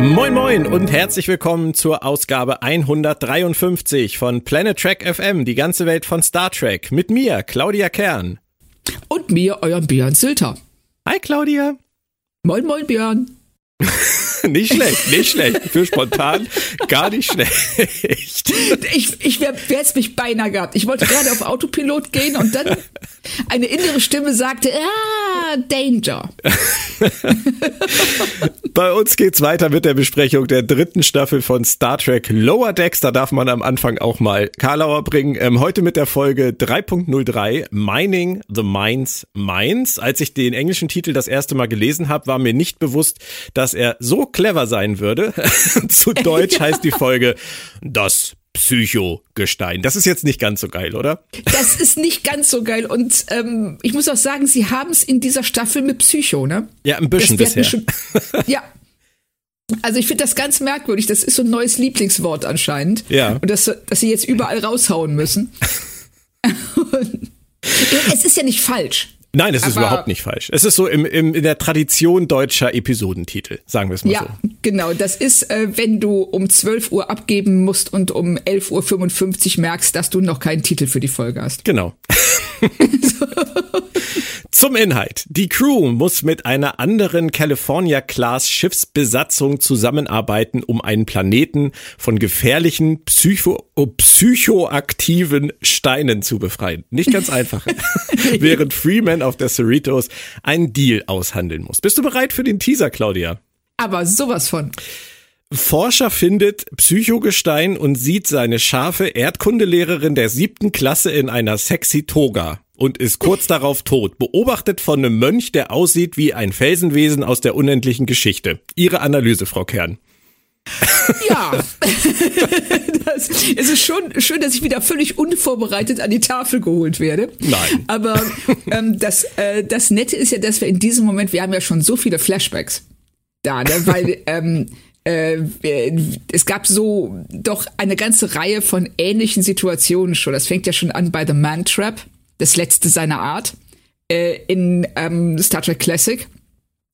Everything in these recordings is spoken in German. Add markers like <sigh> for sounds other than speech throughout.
Moin Moin und herzlich willkommen zur Ausgabe 153 von Planet Trek FM, die ganze Welt von Star Trek. Mit mir, Claudia Kern. Und mir, euren Björn Silter. Hi Claudia. Moin Moin Björn. <laughs> nicht schlecht, nicht schlecht. Für spontan gar nicht schlecht. Ich, ich wäre es mich beinahe gehabt. Ich wollte gerade auf Autopilot gehen und dann eine innere Stimme sagte, ah, Danger. <laughs> Bei uns geht's weiter mit der Besprechung der dritten Staffel von Star Trek Lower Decks. Da darf man am Anfang auch mal Karlauer bringen. Ähm, heute mit der Folge 3.03 Mining the Mines Mines. Als ich den englischen Titel das erste Mal gelesen habe, war mir nicht bewusst, dass er so clever sein würde. <laughs> Zu Deutsch <laughs> heißt die Folge Das Psychogestein. Das ist jetzt nicht ganz so geil, oder? Das ist nicht ganz so geil. Und ähm, ich muss auch sagen, sie haben es in dieser Staffel mit Psycho, ne? Ja, ein bisschen bisher. Schon, ja. Also ich finde das ganz merkwürdig. Das ist so ein neues Lieblingswort anscheinend. Ja. Und das, dass sie jetzt überall raushauen müssen. <laughs> <laughs> es ist ja nicht falsch. Nein, es ist überhaupt nicht falsch. Es ist so im, im, in der Tradition deutscher Episodentitel, sagen wir es mal ja, so. Ja, genau. Das ist, äh, wenn du um 12 Uhr abgeben musst und um 11.55 Uhr merkst, dass du noch keinen Titel für die Folge hast. Genau. <laughs> <laughs> Zum Inhalt. Die Crew muss mit einer anderen California-Class Schiffsbesatzung zusammenarbeiten, um einen Planeten von gefährlichen psycho psychoaktiven Steinen zu befreien. Nicht ganz einfach. <laughs> Während Freeman auf der Cerritos einen Deal aushandeln muss. Bist du bereit für den Teaser, Claudia? Aber sowas von. Forscher findet Psychogestein und sieht seine scharfe Erdkundelehrerin der siebten Klasse in einer sexy Toga und ist kurz darauf tot, beobachtet von einem Mönch, der aussieht wie ein Felsenwesen aus der unendlichen Geschichte. Ihre Analyse, Frau Kern. Ja, <laughs> das, es ist schon schön, dass ich wieder völlig unvorbereitet an die Tafel geholt werde. Nein. Aber ähm, das, äh, das Nette ist ja, dass wir in diesem Moment, wir haben ja schon so viele Flashbacks da, ne? weil <laughs> ähm, äh, es gab so doch eine ganze Reihe von ähnlichen Situationen schon. Das fängt ja schon an bei The Man Trap das letzte seiner Art äh, in ähm, Star Trek Classic,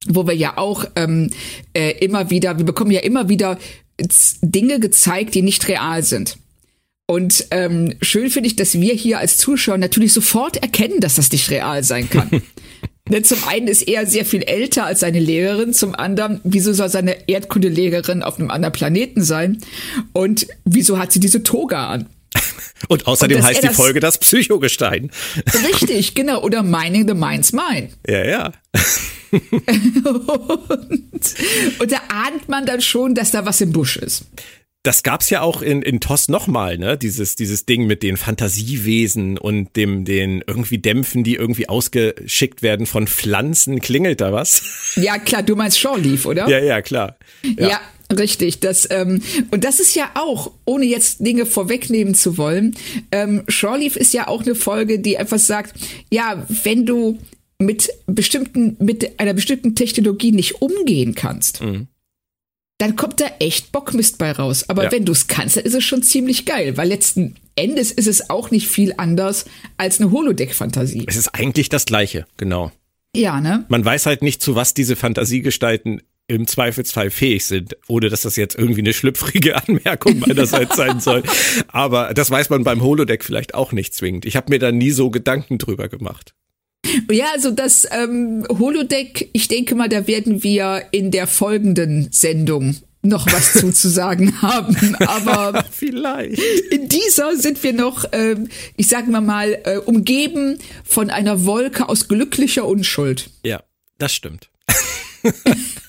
wo wir ja auch ähm, äh, immer wieder, wir bekommen ja immer wieder Dinge gezeigt, die nicht real sind. Und ähm, schön finde ich, dass wir hier als Zuschauer natürlich sofort erkennen, dass das nicht real sein kann. <laughs> Denn zum einen ist er sehr viel älter als seine Lehrerin, zum anderen, wieso soll seine Erdkundelehrerin auf einem anderen Planeten sein? Und wieso hat sie diese Toga an? <laughs> Und außerdem und heißt die Folge das Psychogestein. <laughs> Richtig, genau. Oder Mining the Mind's Mine. Ja, ja. <laughs> und, und da ahnt man dann schon, dass da was im Busch ist das gab's ja auch in, in TOS nochmal, ne? Dieses, dieses Ding mit den Fantasiewesen und dem, den irgendwie Dämpfen, die irgendwie ausgeschickt werden von Pflanzen. Klingelt da was? <laughs> Ja, klar, du meinst Shore Leaf, oder? Ja, ja, klar. Ja, ja Richtig, das ähm, und das ist ja auch, ohne jetzt Dinge vorwegnehmen zu wollen, ähm, Shoreleaf ist ja auch eine Folge, die einfach sagt, ja, wenn du mit bestimmten, mit einer bestimmten Technologie nicht umgehen kannst, mhm. Dann kommt da echt Bockmist bei raus. Aber ja. wenn du es kannst, dann ist es schon ziemlich geil, weil letzten Endes ist es auch nicht viel anders als eine Holodeck-Fantasie. Es ist eigentlich das Gleiche, genau. Ja, ne? Man weiß halt nicht, zu was diese Fantasiegestalten im Zweifelsfall fähig sind, ohne dass das jetzt irgendwie eine schlüpfrige <laughs> Anmerkung meinerseits sein soll. <laughs> Aber das weiß man beim Holodeck vielleicht auch nicht zwingend. Ich habe mir da nie so Gedanken drüber gemacht. Ja, also das ähm, Holodeck, ich denke mal, da werden wir in der folgenden Sendung noch was zuzusagen <laughs> haben. Aber <laughs> vielleicht. In dieser sind wir noch, ähm, ich sage mal mal, äh, umgeben von einer Wolke aus glücklicher Unschuld. Ja, das stimmt. <laughs>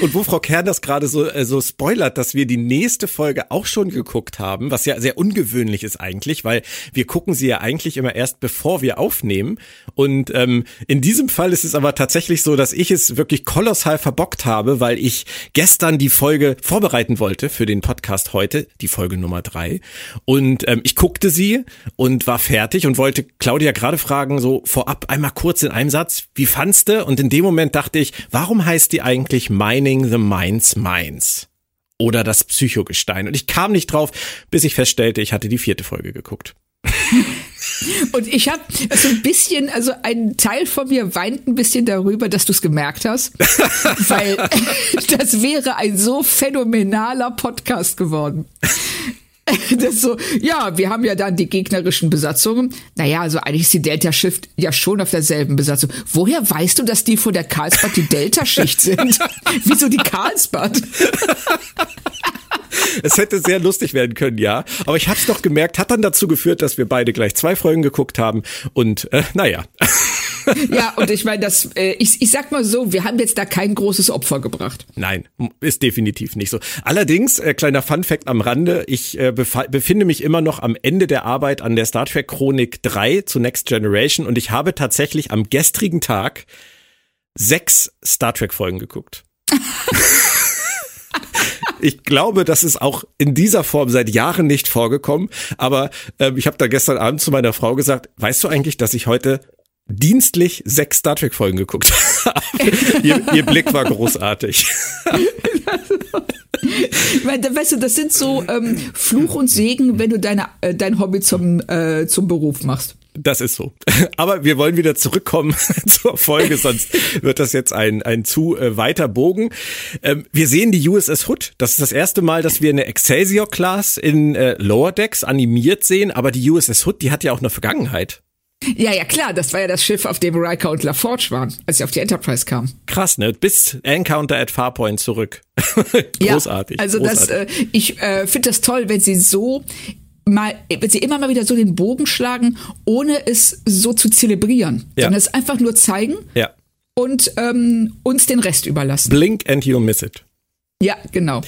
Und wo Frau Kern das gerade so, äh, so spoilert, dass wir die nächste Folge auch schon geguckt haben, was ja sehr ungewöhnlich ist eigentlich, weil wir gucken sie ja eigentlich immer erst bevor wir aufnehmen. Und ähm, in diesem Fall ist es aber tatsächlich so, dass ich es wirklich kolossal verbockt habe, weil ich gestern die Folge vorbereiten wollte für den Podcast heute, die Folge Nummer drei. Und ähm, ich guckte sie und war fertig und wollte Claudia gerade fragen, so vorab einmal kurz in einem Satz, wie fandst du? Und in dem Moment dachte ich, warum heißt die eigentlich Mining the Minds Minds. Oder das Psychogestein. Und ich kam nicht drauf, bis ich feststellte, ich hatte die vierte Folge geguckt. <laughs> Und ich habe so ein bisschen, also ein Teil von mir weint ein bisschen darüber, dass du es gemerkt hast, <laughs> weil <laughs> das wäre ein so phänomenaler Podcast geworden. <laughs> Das so, ja, wir haben ja dann die gegnerischen Besatzungen. Naja, also eigentlich ist die Delta-Schicht ja schon auf derselben Besatzung. Woher weißt du, dass die von der Karlsbad die Delta-Schicht sind? <laughs> Wieso die Karlsbad? <laughs> es hätte sehr lustig werden können, ja. Aber ich hab's doch gemerkt, hat dann dazu geführt, dass wir beide gleich zwei Folgen geguckt haben. Und äh, naja. ja, und ich meine, das, äh, ich, ich sag mal so, wir haben jetzt da kein großes Opfer gebracht. Nein, ist definitiv nicht so. Allerdings, äh, kleiner Fun Fact am Rande, ich äh, befinde mich immer noch am Ende der Arbeit an der Star Trek Chronik 3 zu Next Generation und ich habe tatsächlich am gestrigen Tag sechs Star Trek Folgen geguckt. <laughs> ich glaube, das ist auch in dieser Form seit Jahren nicht vorgekommen. Aber ähm, ich habe da gestern Abend zu meiner Frau gesagt, weißt du eigentlich, dass ich heute dienstlich sechs Star Trek Folgen geguckt habe? <laughs> ihr, ihr Blick war großartig. <laughs> weißt du, das sind so ähm, Fluch und Segen, wenn du deine, äh, dein Hobby zum, äh, zum Beruf machst. Das ist so. <laughs> Aber wir wollen wieder zurückkommen <laughs> zur Folge, sonst wird das jetzt ein, ein zu äh, weiter Bogen. Ähm, wir sehen die USS Hood. Das ist das erste Mal, dass wir eine Excelsior-Class in äh, Lower Decks animiert sehen. Aber die USS Hood, die hat ja auch eine Vergangenheit. Ja, ja, klar, das war ja das Schiff, auf dem Riker und LaForge waren, als sie auf die Enterprise kamen. Krass, ne? Bis Encounter at Farpoint zurück. <laughs> großartig. Ja, also großartig. das, äh, ich äh, finde das toll, wenn sie so mal, wenn sie immer mal wieder so den Bogen schlagen, ohne es so zu zelebrieren, ja. sondern es einfach nur zeigen ja. und ähm, uns den Rest überlassen. Blink and you'll miss it. Ja, genau.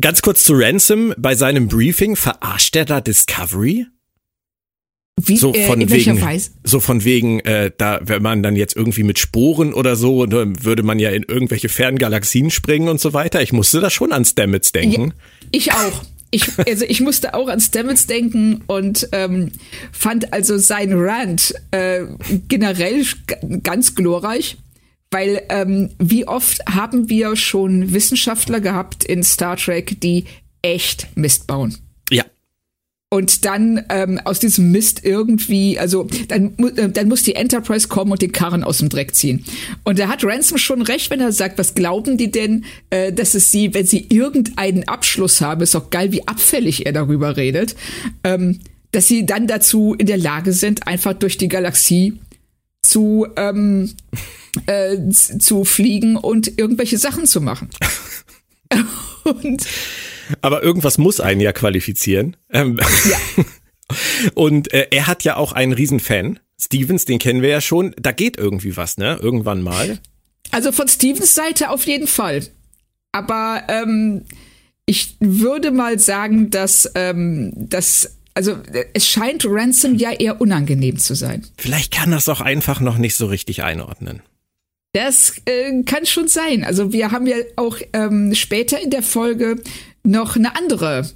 Ganz kurz zu Ransom. Bei seinem Briefing verarscht er da Discovery? Wie, so äh, von äh, wegen, Weise? so von wegen, äh, da, wenn man dann jetzt irgendwie mit Sporen oder so, dann würde man ja in irgendwelche fernen Galaxien springen und so weiter. Ich musste da schon an Stamets denken. Ja, ich auch. Ich, also ich musste auch an Stamets denken und ähm, fand also sein Rant äh, generell ganz glorreich, weil ähm, wie oft haben wir schon Wissenschaftler gehabt in Star Trek, die echt Mist bauen. Und dann ähm, aus diesem Mist irgendwie, also dann, äh, dann muss die Enterprise kommen und den Karren aus dem Dreck ziehen. Und da hat Ransom schon recht, wenn er sagt, was glauben die denn, äh, dass es sie, wenn sie irgendeinen Abschluss haben, ist auch geil, wie abfällig er darüber redet, ähm, dass sie dann dazu in der Lage sind, einfach durch die Galaxie zu, ähm, <laughs> äh, zu fliegen und irgendwelche Sachen zu machen. <laughs> <laughs> und aber irgendwas muss einen ja qualifizieren. Ähm, ja. <laughs> Und äh, er hat ja auch einen Riesenfan. Stevens, den kennen wir ja schon. Da geht irgendwie was, ne? Irgendwann mal. Also von Stevens Seite auf jeden Fall. Aber ähm, ich würde mal sagen, dass, ähm, dass also es scheint Ransom ja eher unangenehm zu sein. Vielleicht kann das auch einfach noch nicht so richtig einordnen. Das äh, kann schon sein. Also wir haben ja auch ähm, später in der Folge noch eine andere,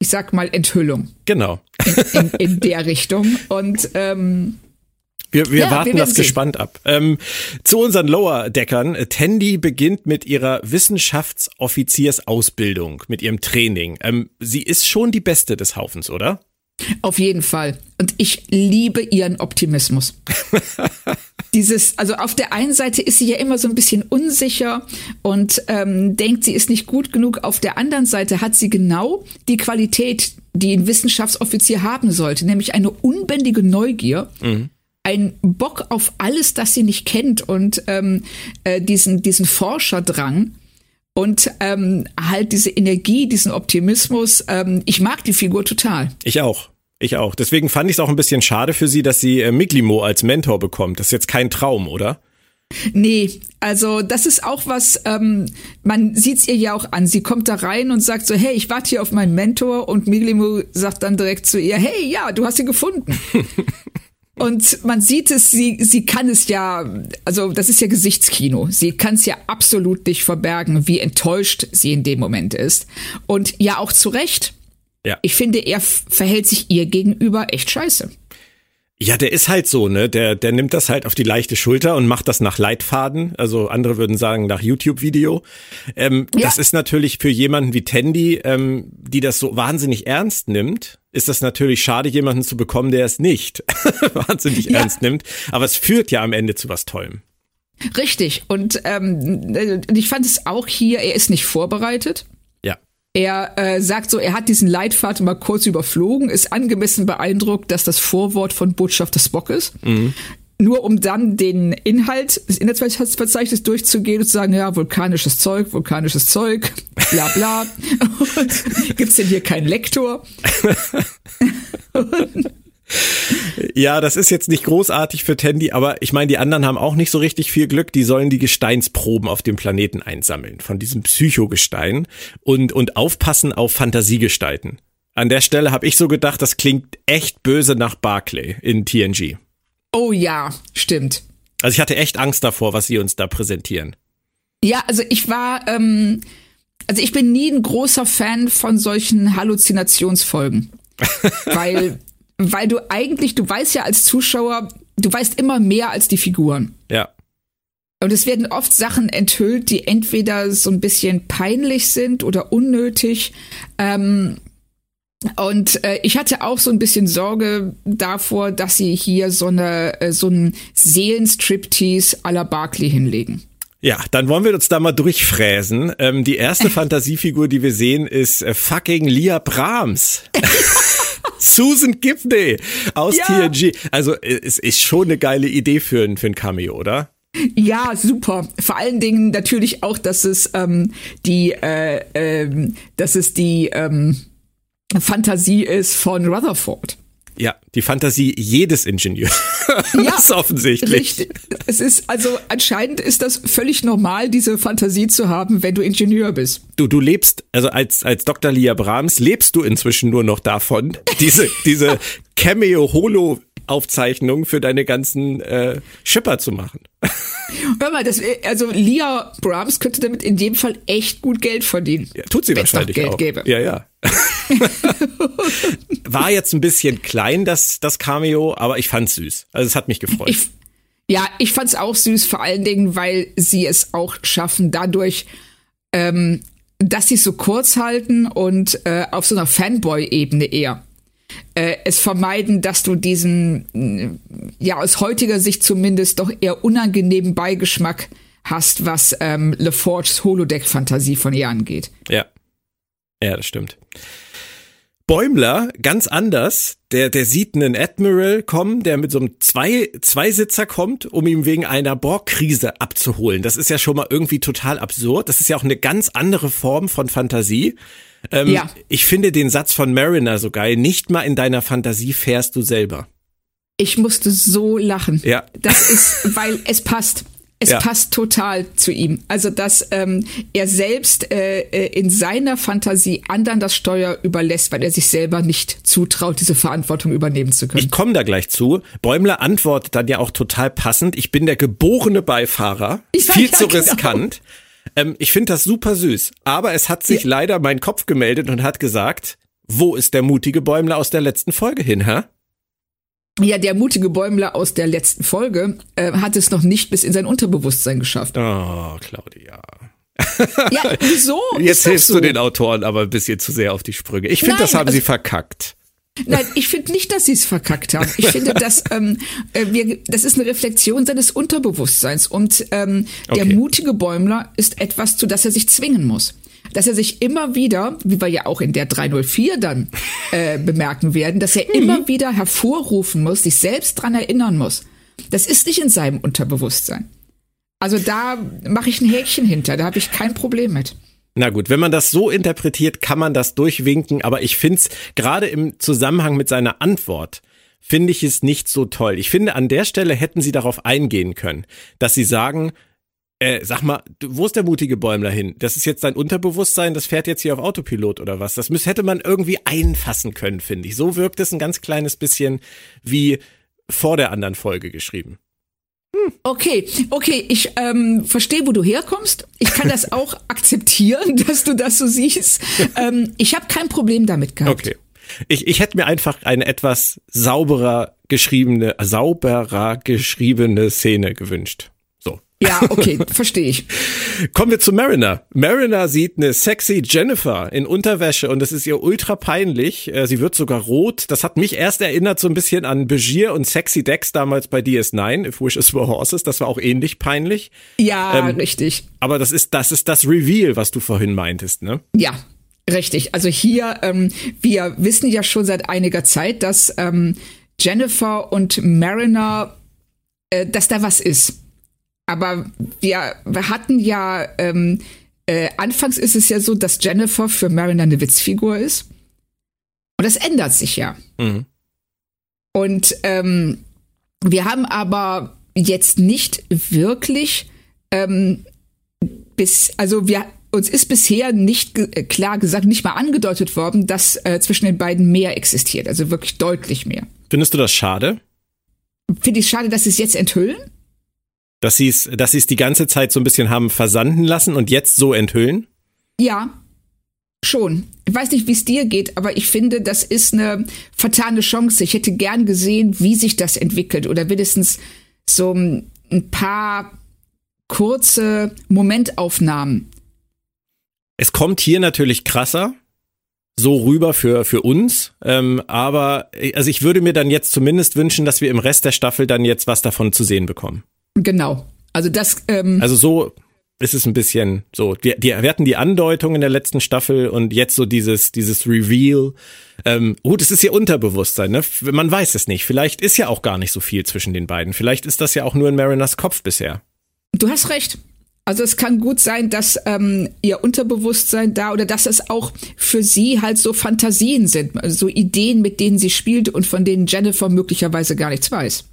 ich sag mal, Enthüllung. Genau. In, in, in der Richtung. Und ähm, wir, wir ja, warten wir das sehen. gespannt ab. Ähm, zu unseren Lower-Deckern. Tandy beginnt mit ihrer Wissenschaftsoffiziersausbildung, mit ihrem Training. Ähm, sie ist schon die Beste des Haufens, oder? Auf jeden Fall. Und ich liebe ihren Optimismus. <laughs> Dieses, also auf der einen Seite ist sie ja immer so ein bisschen unsicher und ähm, denkt, sie ist nicht gut genug. Auf der anderen Seite hat sie genau die Qualität, die ein Wissenschaftsoffizier haben sollte, nämlich eine unbändige Neugier. Mhm ein Bock auf alles, das sie nicht kennt und ähm, äh, diesen, diesen Forscherdrang und ähm, halt diese Energie, diesen Optimismus. Ähm, ich mag die Figur total. Ich auch. Ich auch. Deswegen fand ich es auch ein bisschen schade für sie, dass sie äh, Miglimo als Mentor bekommt. Das ist jetzt kein Traum, oder? Nee, also das ist auch was, ähm, man sieht's ihr ja auch an. Sie kommt da rein und sagt so, hey, ich warte hier auf meinen Mentor und Miglimu sagt dann direkt zu ihr, hey, ja, du hast ihn gefunden. <laughs> und man sieht es, sie, sie kann es ja, also das ist ja Gesichtskino. Sie kann es ja absolut nicht verbergen, wie enttäuscht sie in dem Moment ist. Und ja, auch zu Recht. Ja. Ich finde, er verhält sich ihr gegenüber echt scheiße. Ja, der ist halt so, ne? Der, der nimmt das halt auf die leichte Schulter und macht das nach Leitfaden. Also andere würden sagen nach YouTube-Video. Ähm, Ja. Das ist natürlich für jemanden wie Tandy, ähm, die das so wahnsinnig ernst nimmt, ist das natürlich schade, jemanden zu bekommen, der es nicht <laughs> wahnsinnig Ja. ernst nimmt. Aber es führt ja am Ende zu was Tollem. Richtig. Und ähm, äh, ich fand es auch hier, er ist nicht vorbereitet. Er äh, sagt so, er hat diesen Leitfaden mal kurz überflogen, ist angemessen beeindruckt, dass das Vorwort von Botschafter Spock ist. Nur um dann den Inhalt des Inhaltsverzeichnisses durchzugehen und zu sagen, ja, vulkanisches Zeug, vulkanisches Zeug, bla bla. Und <laughs> <laughs> gibt's denn hier keinen Lektor? <laughs> Ja, das ist jetzt nicht großartig für Tandy, aber ich meine, die anderen haben auch nicht so richtig viel Glück. Die sollen die Gesteinsproben auf dem Planeten einsammeln, von diesem Psychogestein und, und aufpassen auf Fantasiegestalten. An der Stelle habe ich so gedacht, das klingt echt böse nach Barclay in TNG. Oh ja, stimmt. Also ich hatte echt Angst davor, was sie uns da präsentieren. Ja, also ich war, ähm, also ich bin nie ein großer Fan von solchen Halluzinationsfolgen. <laughs> weil, weil du eigentlich, du weißt ja als Zuschauer, du weißt immer mehr als die Figuren. Ja. Und es werden oft Sachen enthüllt, die entweder so ein bisschen peinlich sind oder unnötig. Ähm, und äh, ich hatte auch so ein bisschen Sorge davor, dass sie hier so eine äh, so einen Seelenstriptease à la Barclay hinlegen. Ja, dann wollen wir uns da mal durchfräsen. Ähm, die erste <laughs> Fantasiefigur, die wir sehen, ist äh, fucking Leah Brahms. <laughs> Susan Gibney aus Ja. TNG. Also äh, es ist schon eine geile Idee für ein, für ein Cameo, oder? Ja, super. Vor allen Dingen natürlich auch, dass es ähm, die, äh, ähm, dass es die ähm, Fantasie ist von Rutherford. Ja, die Fantasie jedes Ingenieurs. <laughs> Ja, ist offensichtlich. Richtig. Es ist also anscheinend ist das völlig normal, diese Fantasie zu haben, wenn du Ingenieur bist. Du, du lebst, also als, als Dr. Leah Brahms lebst du inzwischen nur noch davon, <laughs> diese, diese Cameo-Holo-Aufzeichnung für deine ganzen äh, Schipper zu machen. <laughs> Hör mal, das, also Leah Brahms könnte damit in dem Fall echt gut Geld verdienen. Ja, tut sie wahrscheinlich Geld auch. gäbe. Ja, ja. <laughs> <laughs> War jetzt ein bisschen klein, das, das Cameo, aber ich fand's süß. Also es hat mich gefreut. Ich, ja, ich fand's auch süß, vor allen Dingen, weil sie es auch schaffen, dadurch, ähm, dass sie es so kurz halten und äh, auf so einer Fanboy-Ebene eher. Äh, es vermeiden, dass du diesen, mh, ja, aus heutiger Sicht zumindest doch eher unangenehmen Beigeschmack hast, was ähm, LeForges Holodeck-Fantasie von ihr angeht. Ja. Ja, das stimmt. Bäumler, ganz anders, der, der sieht einen Admiral kommen, der mit so einem Zwei, Zweisitzer kommt, um ihn wegen einer Borgkrise abzuholen. Das ist ja schon mal irgendwie total absurd. Das ist ja auch eine ganz andere Form von Fantasie. Ähm, Ja. Ich finde den Satz von Mariner so geil. Nicht mal in deiner Fantasie fährst du selber. Ich musste so lachen. Ja. Das ist, weil es passt. Es Ja. passt total zu ihm. Also, dass ähm, er selbst äh, äh, in seiner Fantasie anderen das Steuer überlässt, weil er sich selber nicht zutraut, diese Verantwortung übernehmen zu können. Ich komme da gleich zu. Bäumler antwortet dann ja auch total passend. Ich bin der geborene Beifahrer. Ja, <laughs> Viel ja, zu genau. riskant. Ähm, ich finde das super süß. Aber es hat sich Ja. leider mein Kopf gemeldet und hat gesagt, wo ist der mutige Bäumler aus der letzten Folge hin, hä? ja, der mutige Bäumler aus der letzten Folge äh, hat es noch nicht bis in sein Unterbewusstsein geschafft. Oh, Claudia. Ja, wieso? <laughs> Jetzt hilfst so. du den Autoren aber ein bisschen zu sehr auf die Sprünge. Ich finde, das haben also- sie verkackt. Nein, ich finde nicht, dass sie es verkackt haben. Ich finde, dass ähm, äh, wir, das ist eine Reflexion seines Unterbewusstseins und ähm, der Okay. mutige Bäumler ist etwas, zu das er sich zwingen muss. Dass er sich immer wieder, wie wir ja auch in der 304 dann äh, bemerken werden, dass er immer wieder hervorrufen muss, sich selbst dran erinnern muss. Das ist nicht in seinem Unterbewusstsein. Also da mache ich ein Häkchen hinter, da habe ich kein Problem mit. Na gut, wenn man das so interpretiert, kann man das durchwinken, aber ich find's gerade im Zusammenhang mit seiner Antwort finde ich es nicht so toll. Ich finde, an der Stelle hätten sie darauf eingehen können, dass sie sagen, äh, sag mal, wo ist der mutige Bäumler hin? Das ist jetzt dein Unterbewusstsein, das fährt jetzt hier auf Autopilot oder was? Das müß, hätte man irgendwie einfassen können, finde ich. So wirkt es ein ganz kleines bisschen wie vor der anderen Folge geschrieben. Okay, okay, ich ähm, verstehe, wo du herkommst. Ich kann das <laughs> auch akzeptieren, dass du das so siehst. Ähm, ich habe kein Problem damit gehabt. Okay. Ich, ich hätte mir einfach eine etwas sauberer geschriebene, sauberer geschriebene Szene gewünscht. Ja, okay, <laughs> verstehe ich. Kommen wir zu Mariner. Mariner sieht eine sexy Jennifer in Unterwäsche und das ist ihr ultra peinlich. Äh, sie wird sogar rot. Das hat mich erst erinnert so ein bisschen an Begier und Sexy Dex damals bei DS9, If Wishes Were Horses. Das war auch ähnlich peinlich. Ja, ähm, richtig. Aber das ist, das ist das Reveal, was du vorhin meintest, ne? Ja, Richtig. Also hier, ähm, wir wissen ja schon seit einiger Zeit, dass ähm, Jennifer und Mariner, äh, dass da was ist. Aber wir, wir hatten ja, ähm, äh, anfangs ist es ja so, dass Jennifer für Mariner eine Witzfigur ist. Und das ändert sich ja. Mhm. Und ähm, wir haben aber jetzt nicht wirklich ähm, bis, also wir, uns ist bisher nicht ge äh, klar gesagt, nicht mal angedeutet worden, dass äh, zwischen den beiden mehr existiert, also wirklich deutlich mehr. Findest du das schade? Finde ich schade, dass sie es jetzt enthüllen? Dass sie es, dass sie es die ganze Zeit so ein bisschen haben versanden lassen und jetzt so enthüllen? Ja, schon. Ich weiß nicht, wie es dir geht, aber ich finde, das ist eine vertane Chance. Ich hätte gern gesehen, wie sich das entwickelt oder wenigstens so ein paar kurze Momentaufnahmen. Es kommt hier natürlich krasser, so rüber für, für uns. Ähm, aber also ich würde mir dann jetzt zumindest wünschen, dass wir im Rest der Staffel dann jetzt was davon zu sehen bekommen. Genau. Also das. Ähm also so ist es ein bisschen so. Wir, die, wir hatten die Andeutung in der letzten Staffel und jetzt so dieses dieses Reveal. Ähm, gut, es ist ihr Unterbewusstsein. Ne? Man weiß es nicht. Vielleicht ist ja auch gar nicht so viel zwischen den beiden. Vielleicht ist das ja auch nur in Mariners Kopf bisher. Du hast recht. Also es kann gut sein, dass ähm, ihr Unterbewusstsein da oder dass es auch für sie halt so Fantasien sind, also so Ideen, mit denen sie spielt und von denen Jennifer möglicherweise gar nichts weiß.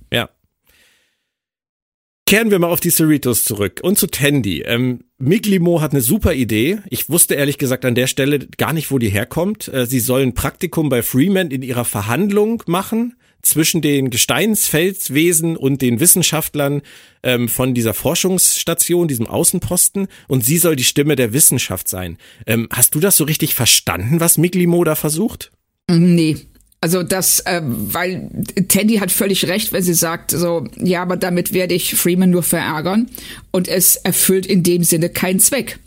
Kehren wir mal auf die Cerritos zurück und zu Tandy. Ähm, Miglimo hat eine super Idee. Ich wusste ehrlich gesagt an der Stelle gar nicht, wo die herkommt. Äh, sie sollen Praktikum bei Freeman in ihrer Verhandlung machen zwischen den Gesteinsfelswesen und den Wissenschaftlern ähm, von dieser Forschungsstation, diesem Außenposten. Und sie soll die Stimme der Wissenschaft sein. Ähm, hast du das so richtig verstanden, was Miglimo da versucht? Nee, also das, äh, weil Tandy hat völlig recht, wenn sie sagt, so, ja, aber damit werde ich Freeman nur verärgern und es erfüllt in dem Sinne keinen Zweck.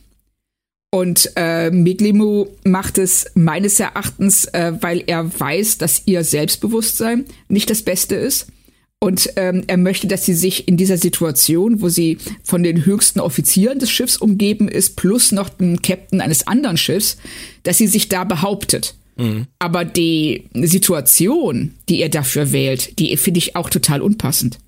Und äh, Miglimu macht es meines Erachtens, äh, weil er weiß, dass ihr Selbstbewusstsein nicht das Beste ist. Und ähm, er möchte, dass sie sich in dieser Situation, wo sie von den höchsten Offizieren des Schiffs umgeben ist, plus noch dem Captain eines anderen Schiffs, dass sie sich da behauptet. Mhm. Aber die Situation, die er dafür wählt, die finde ich auch total unpassend.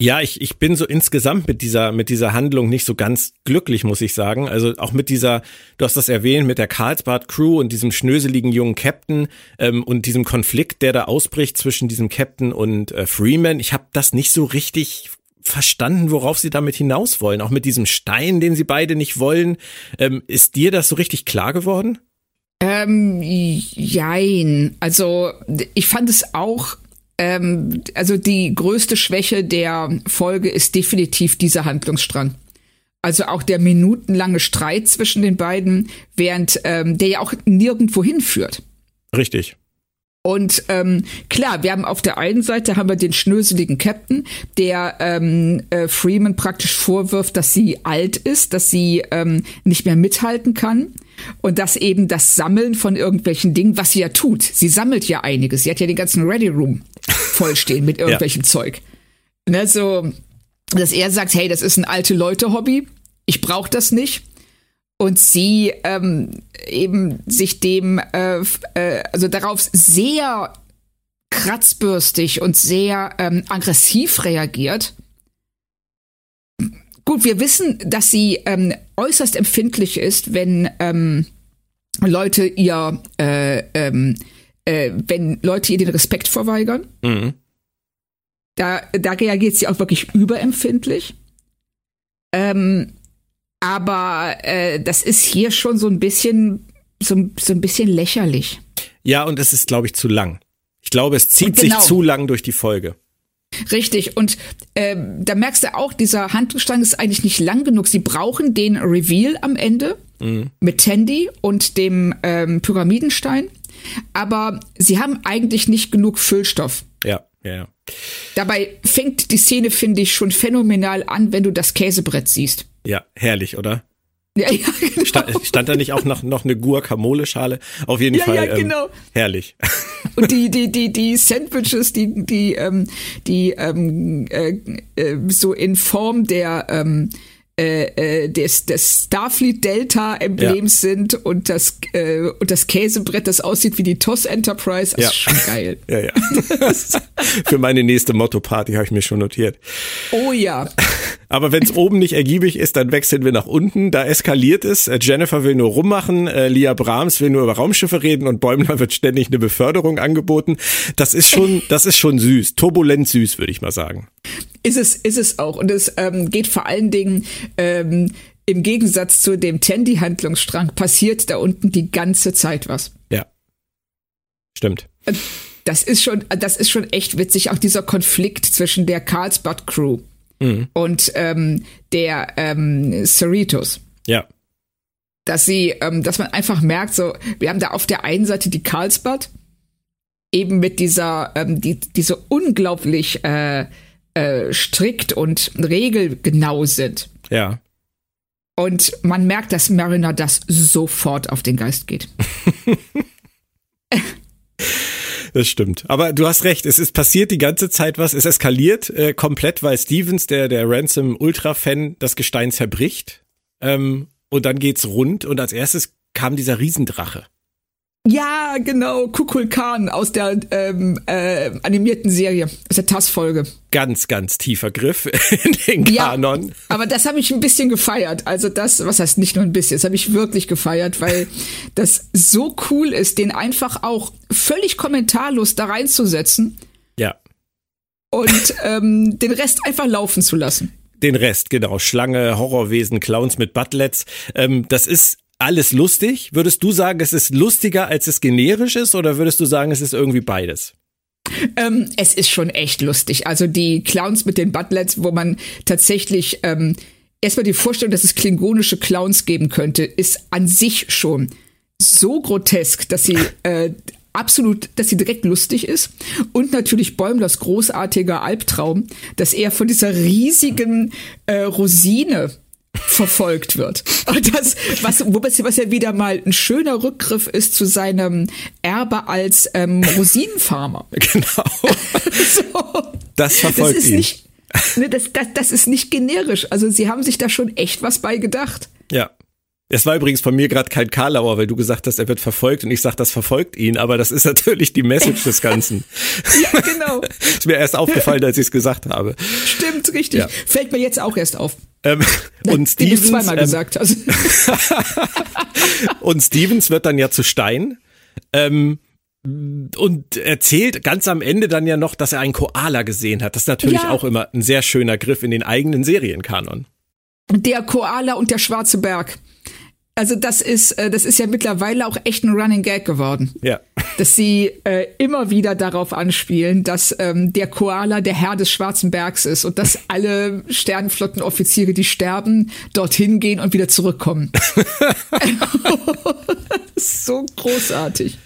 Ja, ich, ich bin so insgesamt mit dieser, mit dieser Handlung nicht so ganz glücklich, muss ich sagen. Also auch mit dieser, du hast das erwähnt, mit der Karlsbad Crew und diesem schnöseligen jungen Captain ähm, und diesem Konflikt, der da ausbricht zwischen diesem Captain und äh, Freeman. Ich habe das nicht so richtig verstanden, worauf sie damit hinaus wollen. Auch mit diesem Stein, den sie beide nicht wollen. Ähm, ist dir das so richtig klar geworden? Ähm, jein. Also ich fand es auch, ähm, also die größte Schwäche der Folge ist definitiv dieser Handlungsstrang. Also auch der minutenlange Streit zwischen den beiden, während ähm, der ja auch nirgendwo hinführt. Richtig. Und ähm, klar, wir haben auf der einen Seite haben wir den schnöseligen Captain, der ähm, äh, Freeman praktisch vorwirft, dass sie alt ist, dass sie ähm, nicht mehr mithalten kann und dass eben das Sammeln von irgendwelchen Dingen, was sie ja tut, sie sammelt ja einiges, sie hat ja den ganzen Ready Room <laughs> vollstehen mit irgendwelchem ja. Zeug. Ne, so, dass er sagt, hey, das ist ein alte Leute Hobby, ich brauche das nicht und sie ähm, eben sich dem, äh, äh, also darauf sehr kratzbürstig und sehr ähm, aggressiv reagiert. Gut, wir wissen, dass sie ähm, äußerst empfindlich ist, wenn ähm, Leute ihr, äh, ähm, äh, wenn Leute ihr den Respekt verweigern. Mhm. Da, da reagiert sie auch wirklich überempfindlich. Ähm, aber äh, das ist hier schon so ein bisschen, so, so ein bisschen lächerlich. Ja, und es ist, glaube ich, zu lang. Ich glaube, es zieht Genau. sich zu lang durch die Folge. Richtig, und ähm, da merkst du auch, dieser Handlungsstrang ist eigentlich nicht lang genug. Sie brauchen den Reveal am Ende mit Tandy und dem ähm, Pyramidenstein, aber sie haben eigentlich nicht genug Füllstoff. Ja, ja, ja. Dabei fängt die Szene, finde ich, schon phänomenal an, wenn du das Käsebrett siehst. Ja, herrlich, oder? Ja, ja, genau. Stand, stand da nicht auch noch, noch eine Guacamole-Schale? Auf jeden Ja, Fall. ja, ähm, genau. Herrlich. Und die, <laughs> die, die, die Sandwiches, die, die, ähm, die ähm, äh, äh, so in Form der ähm, äh, äh, des, des Starfleet Delta Emblems sind und das äh, und das Käsebrett, das aussieht wie die TOS Enterprise, das Ja. ist schon geil. <laughs> Ja, ja. <laughs> Für meine nächste Motto-Party habe ich mir schon notiert. Oh ja. Aber wenn es oben nicht ergiebig ist, dann wechseln wir nach unten. Da eskaliert es. Äh, Jennifer will nur rummachen, äh, Lia Brahms will nur über Raumschiffe reden und Bäumler wird ständig eine Beförderung angeboten. Das ist schon, das ist schon süß. Turbulent süß, würde ich mal sagen. Ist es, ist es auch. Und es ähm, geht vor allen Dingen ähm, im Gegensatz zu dem Tandy-Handlungsstrang passiert da unten die ganze Zeit was. Ja. Stimmt. Das ist schon, das ist schon echt witzig. Auch dieser Konflikt zwischen der Carlsbad Crew und ähm, der ähm, Cerritos. Ja. Dass sie, ähm, dass man einfach merkt, so, wir haben da auf der einen Seite die Carlsbad, eben mit dieser, ähm, die, die so unglaublich äh, äh, strikt und regelgenau sind. Ja. Und man merkt, dass Mariner das sofort auf den Geist geht. <laughs> Das stimmt. Aber du hast recht, es ist passiert die ganze Zeit was. Es eskaliert äh, komplett, weil Stevens, der, der Ransom-Ultra-Fan, das Gestein zerbricht. Ähm, und dann geht's rund und als erstes kam dieser Riesendrache. Ja, genau, Kukulkan aus der ähm, äh, animierten Serie, aus der TAS-Folge. Ganz, ganz tiefer Griff in den Kanon. Ja, aber das habe ich ein bisschen gefeiert. Also das, was heißt nicht nur ein bisschen, das habe ich wirklich gefeiert, weil <laughs> das so cool ist, den einfach auch völlig kommentarlos da reinzusetzen Ja. und ähm, den Rest einfach laufen zu lassen. Den Rest, genau. Schlange, Horrorwesen, Clowns mit Butlets. Ähm, das ist alles lustig. Würdest du sagen, es ist lustiger, als es generisch ist, oder würdest du sagen, es ist irgendwie beides? Ähm, es ist schon echt lustig. Also die Clowns mit den Butlets, wo man tatsächlich ähm, erstmal die Vorstellung, dass es klingonische Clowns geben könnte, ist an sich schon so grotesk, dass sie <laughs> äh, absolut, dass sie direkt lustig ist. Und natürlich Bäumlers großartiger Albtraum, dass er von dieser riesigen äh, Rosine verfolgt wird. Und das, was, wobei was ja wieder mal ein schöner Rückgriff ist zu seinem Erbe als ähm, Rosinenfarmer. <laughs> Genau. <laughs> so. Das verfolgt das ist ihn. nicht, ne, das, das, das ist nicht generisch. Also sie haben sich da schon echt was bei gedacht. Ja. Es war übrigens von mir gerade kein Karlauer, weil du gesagt hast, er wird verfolgt und ich sag, das verfolgt ihn, aber das ist natürlich die Message des Ganzen. <laughs> Ja, genau. <laughs> ist mir erst aufgefallen, als ich es gesagt habe. Stimmt, richtig. Ja. Fällt mir jetzt auch erst auf. Ähm, <laughs> und Wie du Stevens, zweimal ähm, gesagt hast. und Stevens wird dann ja zu Stein. Ähm, und erzählt ganz am Ende dann ja noch, dass er einen Koala gesehen hat. Das ist natürlich Ja. auch immer ein sehr schöner Griff in den eigenen Serienkanon. Der Koala und der schwarze Berg. Also das ist, äh, das ist ja mittlerweile auch echt ein Running Gag geworden. Ja. <laughs> Dass sie äh, immer wieder darauf anspielen, dass ähm, der Koala der Herr des Schwarzen Bergs ist und dass alle Sternenflottenoffiziere, die sterben, dorthin gehen und wieder zurückkommen. <laughs> <laughs> so großartig.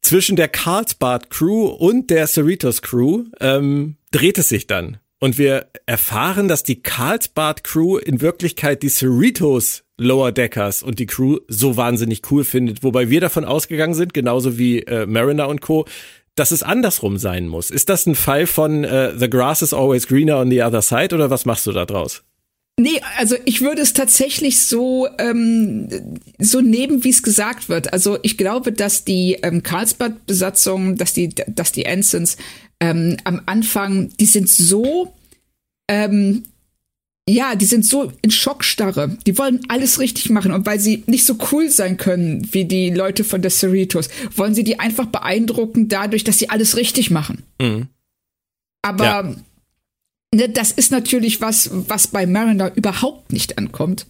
Zwischen der Carlsbad Crew und der Cerritos Crew ähm, dreht es sich dann. Und wir erfahren, dass die Carlsbad Crew in Wirklichkeit die Cerritos Lower Deckers und die Crew so wahnsinnig cool findet, wobei wir davon ausgegangen sind, genauso wie äh, Mariner und Co., dass es andersrum sein muss. Ist das ein Fall von äh, The Grass is always greener on the other side oder was machst du da draus? Nee, also ich würde es tatsächlich so ähm, so nehmen, wie es gesagt wird. Also ich glaube, dass die ähm, Karlsbad-Besatzung, dass die, dass die Ensigns ähm, am Anfang, die sind so, ähm, ja, die sind so in Schockstarre. Die wollen alles richtig machen und weil sie nicht so cool sein können wie die Leute von der Cerritos, wollen sie die einfach beeindrucken dadurch, dass sie alles richtig machen. Aber ja. ne, das ist natürlich was, was bei Mariner überhaupt nicht ankommt.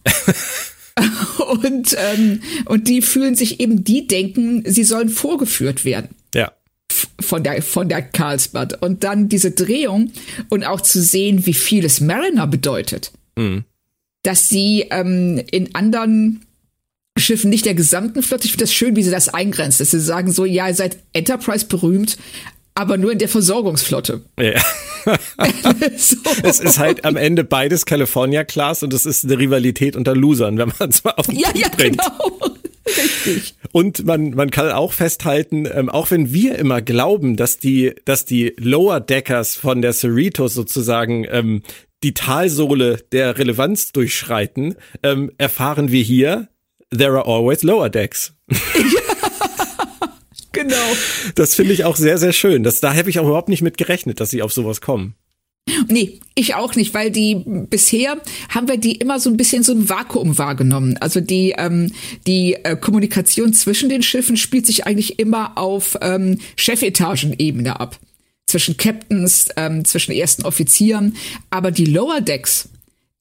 <laughs> und, ähm, und die fühlen sich eben, die denken, sie sollen vorgeführt werden. Von der, von der Carlsbad. Und dann diese Drehung und auch zu sehen, wie viel es Mariner bedeutet. Mhm. Dass sie ähm, in anderen Schiffen, nicht der gesamten Flotte. Ich finde das schön, wie sie das eingrenzt, dass sie sagen so, ja, ihr seid Enterprise berühmt, aber nur in der Versorgungsflotte. Ja. <laughs> so. Es ist halt am Ende beides California Class und es ist eine Rivalität unter Losern, wenn man es mal auf den ja, ja, bringt. Genau. Richtig. Und man, man kann auch festhalten, ähm, auch wenn wir immer glauben, dass die, dass die Lower Deckers von der Cerritos sozusagen ähm, die Talsohle der Relevanz durchschreiten, ähm, erfahren wir hier, there are always lower decks. <laughs> genau. Das finde ich auch sehr, sehr schön. Das, da habe ich auch überhaupt nicht mit gerechnet, dass sie auf sowas kommen. Nee, ich auch nicht, weil die bisher haben wir die immer so ein bisschen so ein Vakuum wahrgenommen. Also die ähm, die äh, Kommunikation zwischen den Schiffen spielt sich eigentlich immer auf ähm, Chefetagenebene ab. Zwischen Captains, ähm, zwischen ersten Offizieren. Aber die Lower Decks,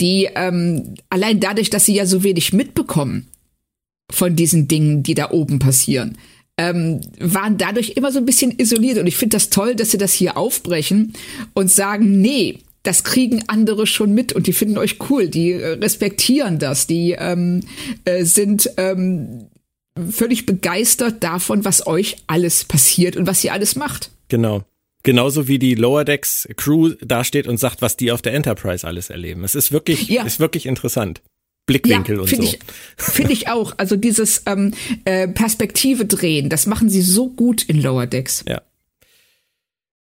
die ähm, allein dadurch, dass sie ja so wenig mitbekommen, von diesen Dingen, die da oben passieren. Ähm, waren dadurch immer so ein bisschen isoliert. Und ich finde das toll, dass sie das hier aufbrechen und sagen, nee, das kriegen andere schon mit und die finden euch cool, die äh, respektieren das, die ähm, äh, sind ähm, völlig begeistert davon, was euch alles passiert und was ihr alles macht. Genau. Genauso wie die Lower Decks Crew dasteht und sagt, was die auf der Enterprise alles erleben. Es ist wirklich, ja. ist wirklich interessant. Blickwinkel ja, und so. Finde ich auch. Also dieses ähm, äh, Perspektive drehen, das machen sie so gut in Lower Decks. Ja.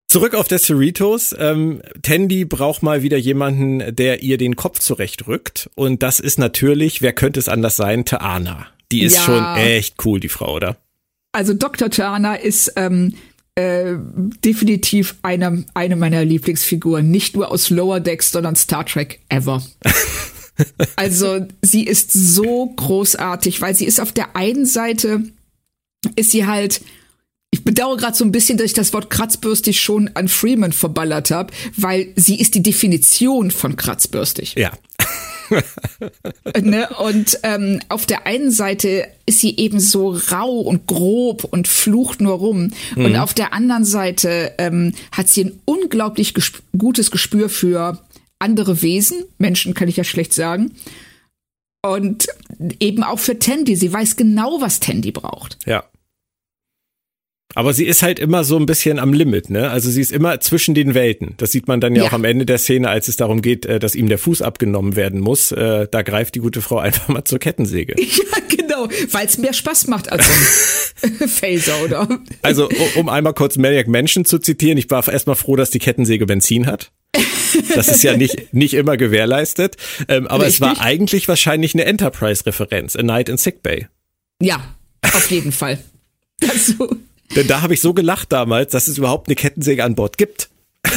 Zurück auf der Cerritos. Ähm, Tandy braucht mal wieder jemanden, der ihr den Kopf zurechtrückt. Und das ist natürlich, wer könnte es anders sein? Taana. Die ist ja. schon echt cool, die Frau, oder? Also Dr. Taana ist ähm, äh, definitiv eine, eine meiner Lieblingsfiguren. Nicht nur aus Lower Decks, sondern Star Trek ever. <laughs> Also sie ist so großartig, weil sie ist auf der einen Seite, ist sie halt, ich bedauere gerade so ein bisschen, dass ich das Wort kratzbürstig schon an Freeman verballert habe, weil sie ist die Definition von kratzbürstig. Ja. ne? Und ähm, auf der einen Seite ist sie eben so rau und grob und flucht nur rum. Mhm. Und auf der anderen Seite ähm, hat sie ein unglaublich gesp gutes Gespür für andere Wesen, Menschen kann ich ja schlecht sagen. Und eben auch für Tandy. Sie weiß genau, was Tandy braucht. Ja. Aber sie ist halt immer so ein bisschen am Limit, ne? Also sie ist immer zwischen den Welten. Das sieht man dann ja, ja. auch am Ende der Szene, als es darum geht, äh, dass ihm der Fuß abgenommen werden muss. Äh, da greift die gute Frau <laughs> einfach mal zur Kettensäge. <laughs> Ja, genau, weil es mehr Spaß macht als ein <laughs> Phaser, oder? Also, um einmal kurz Maniac Mansion zu zitieren, ich war erstmal froh, dass die Kettensäge Benzin hat. Das ist ja nicht, nicht immer gewährleistet. Ähm, aber Richtig. es war eigentlich wahrscheinlich eine Enterprise-Referenz, A Night in Sick Bay. Ja, auf jeden Fall. Also. Denn da habe ich so gelacht damals, dass es überhaupt eine Kettensäge an Bord gibt.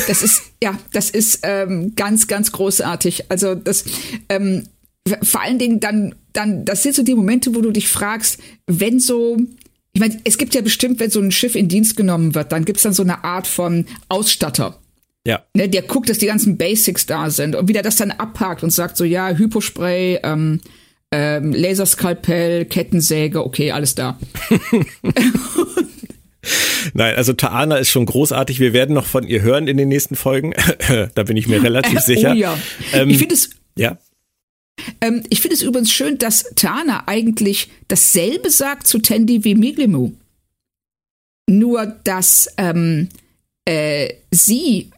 Das ist, ja, das ist ähm, ganz, ganz großartig. Also das, ähm, vor allen Dingen dann, dann, das sind so die Momente, wo du dich fragst, wenn so, ich meine, es gibt ja bestimmt, wenn so ein Schiff in Dienst genommen wird, dann gibt's dann so eine Art von Ausstatter. Ja. Ne, der guckt, dass die ganzen Basics da sind und wie der das dann abhakt und sagt so, ja, Hypospray, ähm, ähm, Laserskalpell, Kettensäge, okay, alles da. <laughs> Nein, also Taana ist schon großartig. Wir werden noch von ihr hören in den nächsten Folgen. <laughs> da bin ich mir relativ <laughs> sicher. Oh ja. Ähm, ich finde es. Ja. Ähm, ich finde es übrigens schön, dass Taana eigentlich dasselbe sagt zu Tandy wie Miglimu. Nur, dass ähm, äh, sie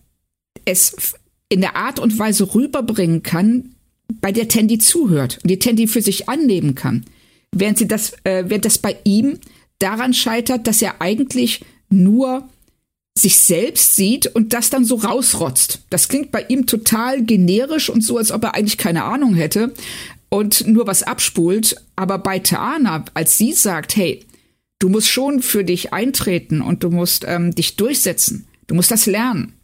es in der Art und Weise rüberbringen kann, bei der Tandy zuhört und die Tandy für sich annehmen kann. Während sie das, äh, während das bei ihm daran scheitert, dass er eigentlich nur sich selbst sieht und das dann so rausrotzt. Das klingt bei ihm total generisch und so, als ob er eigentlich keine Ahnung hätte und nur was abspult. Aber bei Taana, als sie sagt, hey, du musst schon für dich eintreten und du musst ähm, dich durchsetzen, du musst das lernen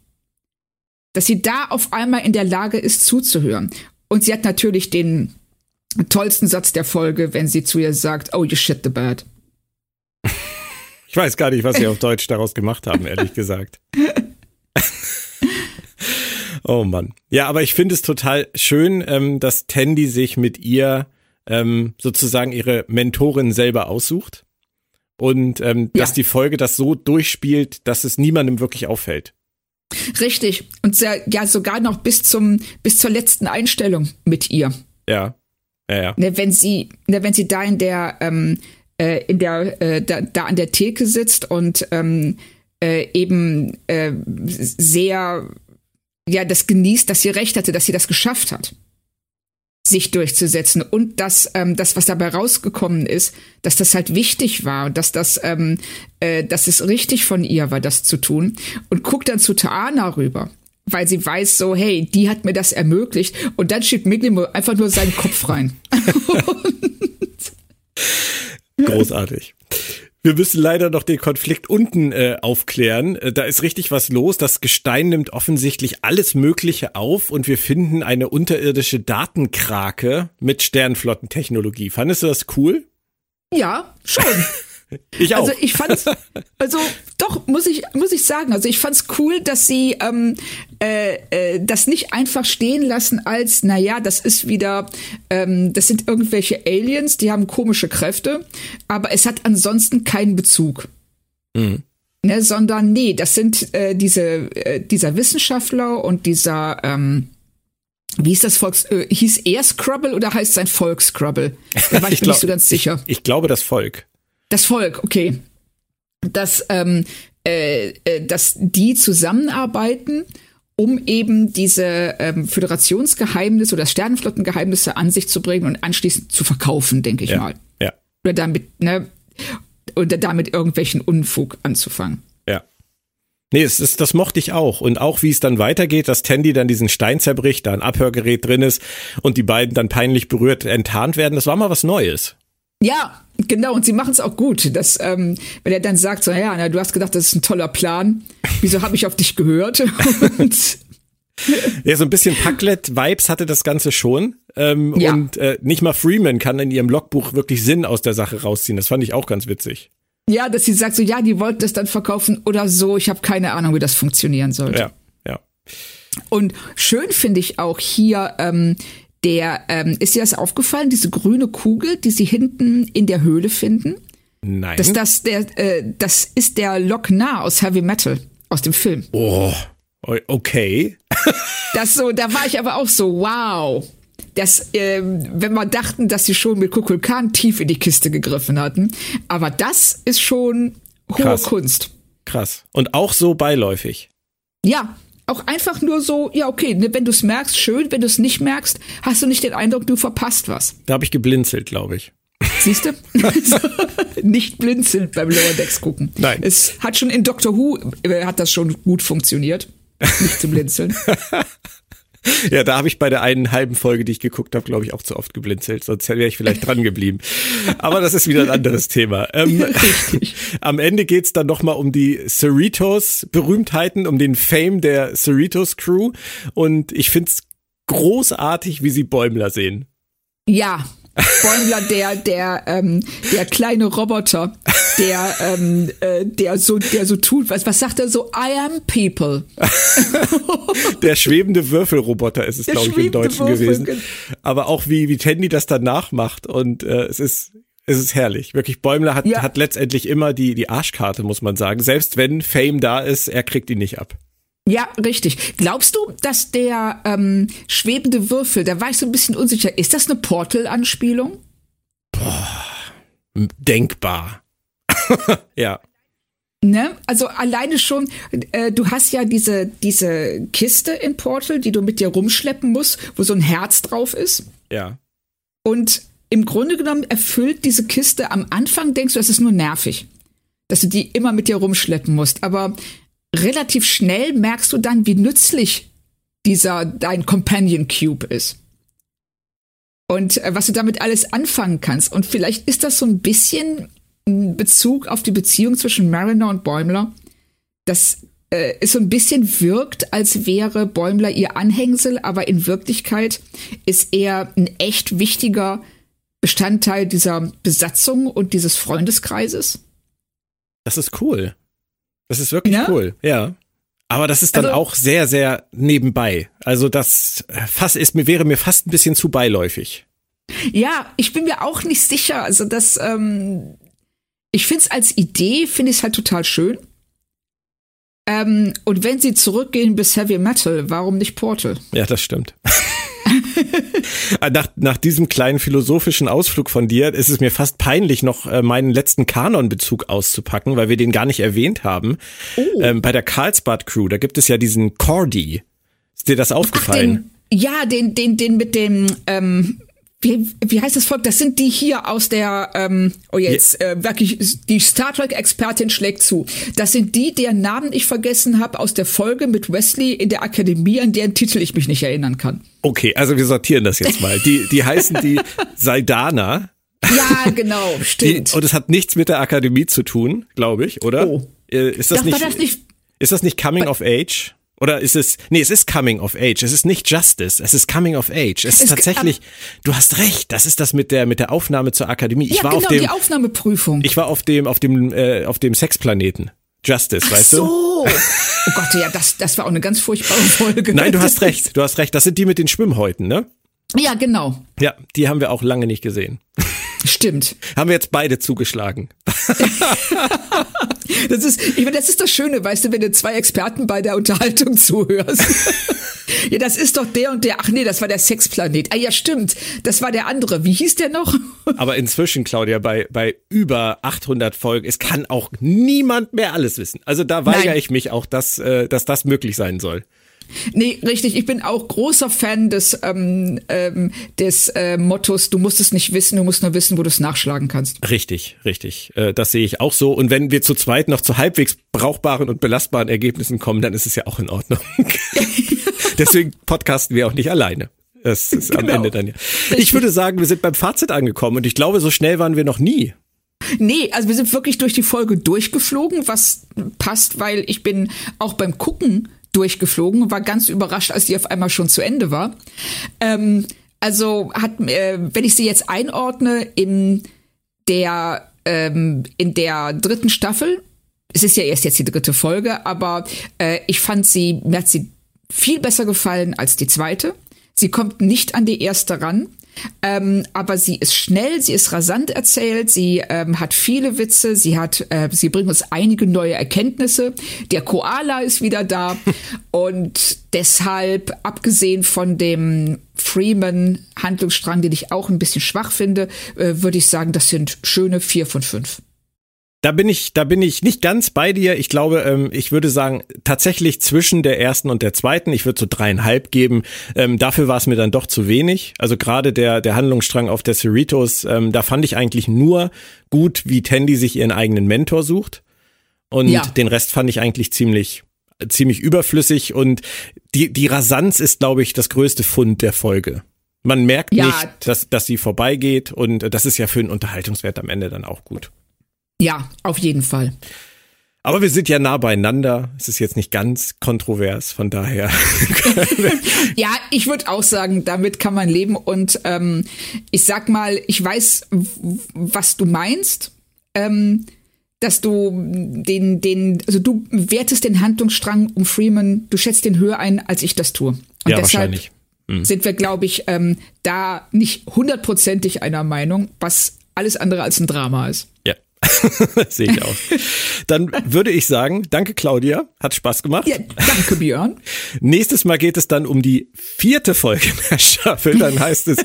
dass sie da auf einmal in der Lage ist zuzuhören. Und sie hat natürlich den tollsten Satz der Folge, wenn sie zu ihr sagt, oh, you shit the bed. Ich weiß gar nicht, was sie auf Deutsch daraus gemacht haben, ehrlich gesagt. <laughs> Oh Mann. Ja, aber ich finde es total schön, ähm, dass Tandy sich mit ihr ähm, sozusagen ihre Mentorin selber aussucht und ähm, ja. dass die Folge das so durchspielt, dass es niemandem wirklich auffällt. Richtig. Und sehr, ja, sogar noch bis zum, bis zur letzten Einstellung mit ihr. Ja. Ja, ja. Ne, wenn sie, ne, wenn sie da in der, ähm, äh, in der, äh, da, da an der Theke sitzt und ähm, äh, eben äh, sehr, ja, das genießt, dass sie recht hatte, dass sie das geschafft hat sich durchzusetzen und dass ähm, das, was dabei rausgekommen ist, dass das halt wichtig war und dass das, ähm, äh, dass es richtig von ihr war, das zu tun und guckt dann zu Taana rüber, weil sie weiß so, hey, die hat mir das ermöglicht und dann schiebt Miglimo einfach nur seinen Kopf rein. <laughs> Großartig. Wir müssen leider noch den Konflikt unten äh, aufklären. Äh, da ist richtig was los. Das Gestein nimmt offensichtlich alles Mögliche auf und wir finden eine unterirdische Datenkrake mit Sternflottentechnologie. Fandest du das cool? Ja, schon. <laughs> Ich auch. Also ich fand's, <laughs> also doch muss ich muss ich sagen, also ich fand's cool, dass sie ähm, äh, äh, das nicht einfach stehen lassen als, na ja, das ist wieder, ähm, das sind irgendwelche Aliens, die haben komische Kräfte, aber es hat ansonsten keinen Bezug. Mhm. Ne, sondern nee, das sind äh, diese äh, dieser Wissenschaftler und dieser ähm, wie ist das Volks, äh, hieß er Scrubble oder heißt sein Volk Scrubble? Da war <laughs> ich, ich mir nicht so ganz sicher. Ich, ich glaube das Volk. Das Volk, okay. Dass, ähm, äh, äh, dass die zusammenarbeiten, um eben diese ähm, Föderationsgeheimnisse oder Sternenflottengeheimnisse an sich zu bringen und anschließend zu verkaufen, denke ich ja, mal. Ja. Oder damit, ne, oder damit irgendwelchen Unfug anzufangen. Ja. Nee, es ist, das mochte ich auch. Und auch wie es dann weitergeht, dass Tandy dann diesen Stein zerbricht, da ein Abhörgerät drin ist und die beiden dann peinlich berührt enttarnt werden, das war mal was Neues. Ja, genau, und sie machen es auch gut. Dass, ähm, wenn er dann sagt, so, ja, na, du hast gedacht, das ist ein toller Plan, wieso habe ich auf dich gehört? <laughs> ja, so ein bisschen Packlet-Vibes hatte das Ganze schon. Ähm, ja. Und äh, nicht mal Freeman kann in ihrem Logbuch wirklich Sinn aus der Sache rausziehen. Das fand ich auch ganz witzig. Ja, dass sie sagt so, ja, die wollten das dann verkaufen oder so. Ich habe keine Ahnung, wie das funktionieren sollte. Ja, ja. Und schön finde ich auch hier ähm, der, ähm, ist dir das aufgefallen, diese grüne Kugel, die sie hinten in der Höhle finden? Nein. Dass das, der, äh, das ist der Loch Nah aus Heavy Metal, aus dem Film. Oh, okay. <laughs> das so, da war ich aber auch so, wow. Das, äh, wenn wir dachten, dass sie schon mit Kukulkan tief in die Kiste gegriffen hatten. Aber das ist schon hohe Krass. Kunst. Krass. Und auch so beiläufig. Ja, auch einfach nur so, ja, okay, ne, wenn du es merkst, schön, wenn du es nicht merkst, hast du nicht den Eindruck, du verpasst was. Da habe ich geblinzelt, glaube ich. <laughs> Siehst du? <laughs> nicht blinzeln beim Lower Decks gucken. Nein. Es hat schon in Doctor Who, äh, hat das schon gut funktioniert. Nicht zu blinzeln. <laughs> <laughs> Ja, da habe ich bei der einen halben Folge, die ich geguckt habe, glaube ich, auch zu oft geblinzelt. Sonst wäre ich vielleicht dran geblieben. Aber das ist wieder ein anderes Thema. Ähm, <laughs> am Ende geht's dann noch mal um die Cerritos-Berühmtheiten, um den Fame der Cerritos-Crew. Und ich find's großartig, wie sie Bäumler sehen. Ja, Bäumler, der, der, ähm, der kleine Roboter, <laughs> der, ähm, äh, der so, der so tut, was, was sagt er so? I am people. <laughs> der schwebende Würfelroboter ist es, glaube ich, im Deutschen Würfel, gewesen. Aber auch wie, wie Tandy das danach macht und äh, es ist, es ist herrlich. Wirklich, Bäumler hat, ja. hat letztendlich immer die, die Arschkarte, muss man sagen. Selbst wenn Fame da ist, er kriegt ihn nicht ab. Ja, richtig. Glaubst du, dass der ähm, schwebende Würfel, da war ich so ein bisschen unsicher, ist das eine Portal-Anspielung? Boah, denkbar. <laughs> ja. Ne? Also alleine schon, äh, du hast ja diese, diese Kiste in Portal, die du mit dir rumschleppen musst, wo so ein Herz drauf ist. Ja. Und im Grunde genommen erfüllt diese Kiste am Anfang, denkst du, das ist nur nervig, dass du die immer mit dir rumschleppen musst. Aber relativ schnell merkst du dann, wie nützlich dieser dein Companion Cube ist. Und äh, was du damit alles anfangen kannst. Und vielleicht ist das so ein bisschen Bezug auf die Beziehung zwischen Mariner und Bäumler, dass äh, es so ein bisschen wirkt, als wäre Bäumler ihr Anhängsel, aber in Wirklichkeit ist er ein echt wichtiger Bestandteil dieser Besatzung und dieses Freundeskreises. Das ist cool. Das ist wirklich ja? cool, ja. Aber das ist dann Also- auch sehr, sehr nebenbei. Also das äh, fast ist mir, wäre mir fast ein bisschen zu beiläufig. Ja, ich bin mir auch nicht sicher. Also das, ähm, ich finde es als Idee, finde ich es halt total schön. Ähm, und wenn sie zurückgehen bis Heavy Metal, warum nicht Portal? Ja, das stimmt. <laughs> nach, nach diesem kleinen philosophischen Ausflug von dir ist es mir fast peinlich, noch äh, meinen letzten Kanon-Bezug auszupacken, weil wir den gar nicht erwähnt haben. Oh. Ähm, bei der Karlsbad Crew, da gibt es ja diesen Cordy. Ist dir das Ach, aufgefallen? den, ja, den, den, den mit dem, ähm, wie, wie heißt das Volk? Das sind die hier aus der, ähm, oh jetzt, äh, wirklich, die Star Trek-Expertin schlägt zu. Das sind die, deren Namen ich vergessen habe aus der Folge mit Wesley in der Akademie, an deren Titel ich mich nicht erinnern kann. Okay, also wir sortieren das jetzt mal. Die, die heißen die Saidana. Ja, genau, Die, stimmt. und es hat nichts mit der Akademie zu tun, glaube ich, oder? Oh. Äh, Ist das, das, nicht, war das nicht, ist das nicht Coming of Age? Oder ist es, nee, es ist Coming of Age. Es ist nicht Justice. Es ist Coming of Age. Es ist Es- tatsächlich, du hast recht. Das ist das mit der, mit der Aufnahme zur Akademie. Ich ja, war genau, auf dem, die Aufnahmeprüfung. ich war auf dem, auf dem, äh, auf dem Sexplaneten. Justice, Ach weißt du? so. Oh Gott, ja, das, das war auch eine ganz furchtbare Folge. Nein, du hast recht. Du hast recht. Das sind die mit den Schwimmhäuten, ne? Ja, genau. Ja, die haben wir auch lange nicht gesehen. Stimmt. Haben wir jetzt beide zugeschlagen. <laughs> Das ist, ich meine, das ist das Schöne, weißt du, wenn du zwei Experten bei der Unterhaltung zuhörst. <laughs> ja, das ist doch der und der. Ach nee, das war der Sexplanet. Ah ja, stimmt. Das war der andere. Wie hieß der noch? <laughs> Aber inzwischen, Claudia, bei, bei über 800 Folgen, es kann auch niemand mehr alles wissen. Also da weigere Nein. ich mich auch, dass, äh, dass das möglich sein soll. Nee, richtig. Ich bin auch großer Fan des, ähm, ähm, des äh, Mottos, du musst es nicht wissen, du musst nur wissen, wo du es nachschlagen kannst. Richtig, richtig. Äh, das sehe ich auch so. Und wenn wir zu zweit noch zu halbwegs brauchbaren und belastbaren Ergebnissen kommen, dann ist es ja auch in Ordnung. <laughs> Deswegen podcasten wir auch nicht alleine. Das ist am Genau. Ende dann ja. Ich würde sagen, wir sind beim Fazit angekommen und ich glaube, so schnell waren wir noch nie. Nee, also wir sind wirklich durch die Folge durchgeflogen, was passt, weil ich bin auch beim Gucken durchgeflogen war ganz überrascht, als die auf einmal schon zu Ende war. Ähm, also hat, äh, wenn ich sie jetzt einordne in der ähm, in der dritten Staffel, es ist ja erst jetzt die dritte Folge, aber äh, ich fand sie, mir hat sie viel besser gefallen als die zweite. Sie kommt nicht an die erste ran. Ähm, aber sie ist schnell, sie ist rasant erzählt, sie ähm, hat viele Witze, sie hat, äh, sie bringt uns einige neue Erkenntnisse. Der Koala ist wieder da <laughs> und deshalb, abgesehen von dem Freeman-Handlungsstrang, den ich auch ein bisschen schwach finde, äh, würde ich sagen, das sind schöne vier von fünf. Da bin ich, da bin ich nicht ganz bei dir. Ich glaube, ähm, ich würde sagen, tatsächlich zwischen der ersten und der zweiten, ich würde so dreieinhalb geben. Ähm, dafür war es mir dann doch zu wenig. Also gerade der, der Handlungsstrang auf der Cerritos, ähm, da fand ich eigentlich nur gut, wie Tandy sich ihren eigenen Mentor sucht. Und Ja. den Rest fand ich eigentlich ziemlich, ziemlich überflüssig. Und die, die Rasanz ist, glaube ich, das größte Fund der Folge. Man merkt Ja. nicht, dass, dass sie vorbeigeht und das ist ja für den Unterhaltungswert am Ende dann auch gut. Ja, auf jeden Fall. Aber wir sind ja nah beieinander. Es ist jetzt nicht ganz kontrovers, von daher. <laughs> Ja, ich würde auch sagen, damit kann man leben. Und ähm, ich sag mal, ich weiß, was du meinst. Ähm, dass du den, den, also du wertest den Handlungsstrang um Freeman, du schätzt den höher ein, als ich das tue. Und Ja, deshalb wahrscheinlich. sind wir, glaube ich, ähm, da nicht hundertprozentig einer Meinung, was alles andere als ein Drama ist. Ja. <laughs> Sehe ich auch. Dann würde ich sagen, danke Claudia, hat Spaß gemacht. Ja, danke, Björn. Nächstes Mal geht es dann um die vierte Folge <laughs> der Staffel. Dann heißt es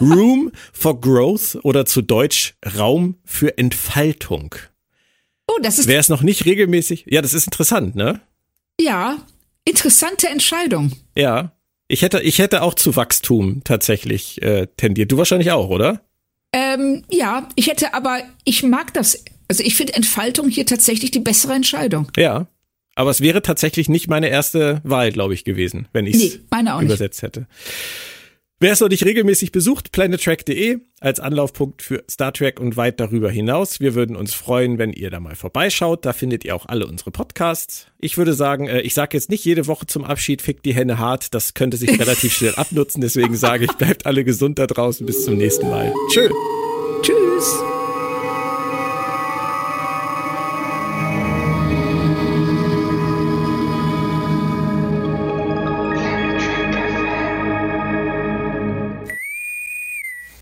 Room for Growth oder zu Deutsch Raum für Entfaltung. Oh, das ist, Wer es noch nicht regelmäßig, ja, das ist interessant, ne? ja, interessante Entscheidung. Ja. Ich hätte, ich hätte auch zu Wachstum tatsächlich äh, tendiert. Du wahrscheinlich auch, oder? Ähm, ja, ich hätte aber, ich mag das. Also ich finde Entfaltung hier tatsächlich die bessere Entscheidung. Ja. Aber es wäre tatsächlich nicht meine erste Wahl, glaube ich, gewesen, wenn ich es Nee, meine auch nicht. übersetzt hätte. Wer es noch nicht regelmäßig besucht, planettrack.de als Anlaufpunkt für Star Trek und weit darüber hinaus. Wir würden uns freuen, wenn ihr da mal vorbeischaut. Da findet ihr auch alle unsere Podcasts. Ich würde sagen, äh, ich sage jetzt nicht jede Woche zum Abschied, fickt die Henne hart. Das könnte sich relativ schnell <laughs> abnutzen. Deswegen sage ich, bleibt alle gesund da draußen. Bis zum nächsten Mal. Tschö. Tschüss.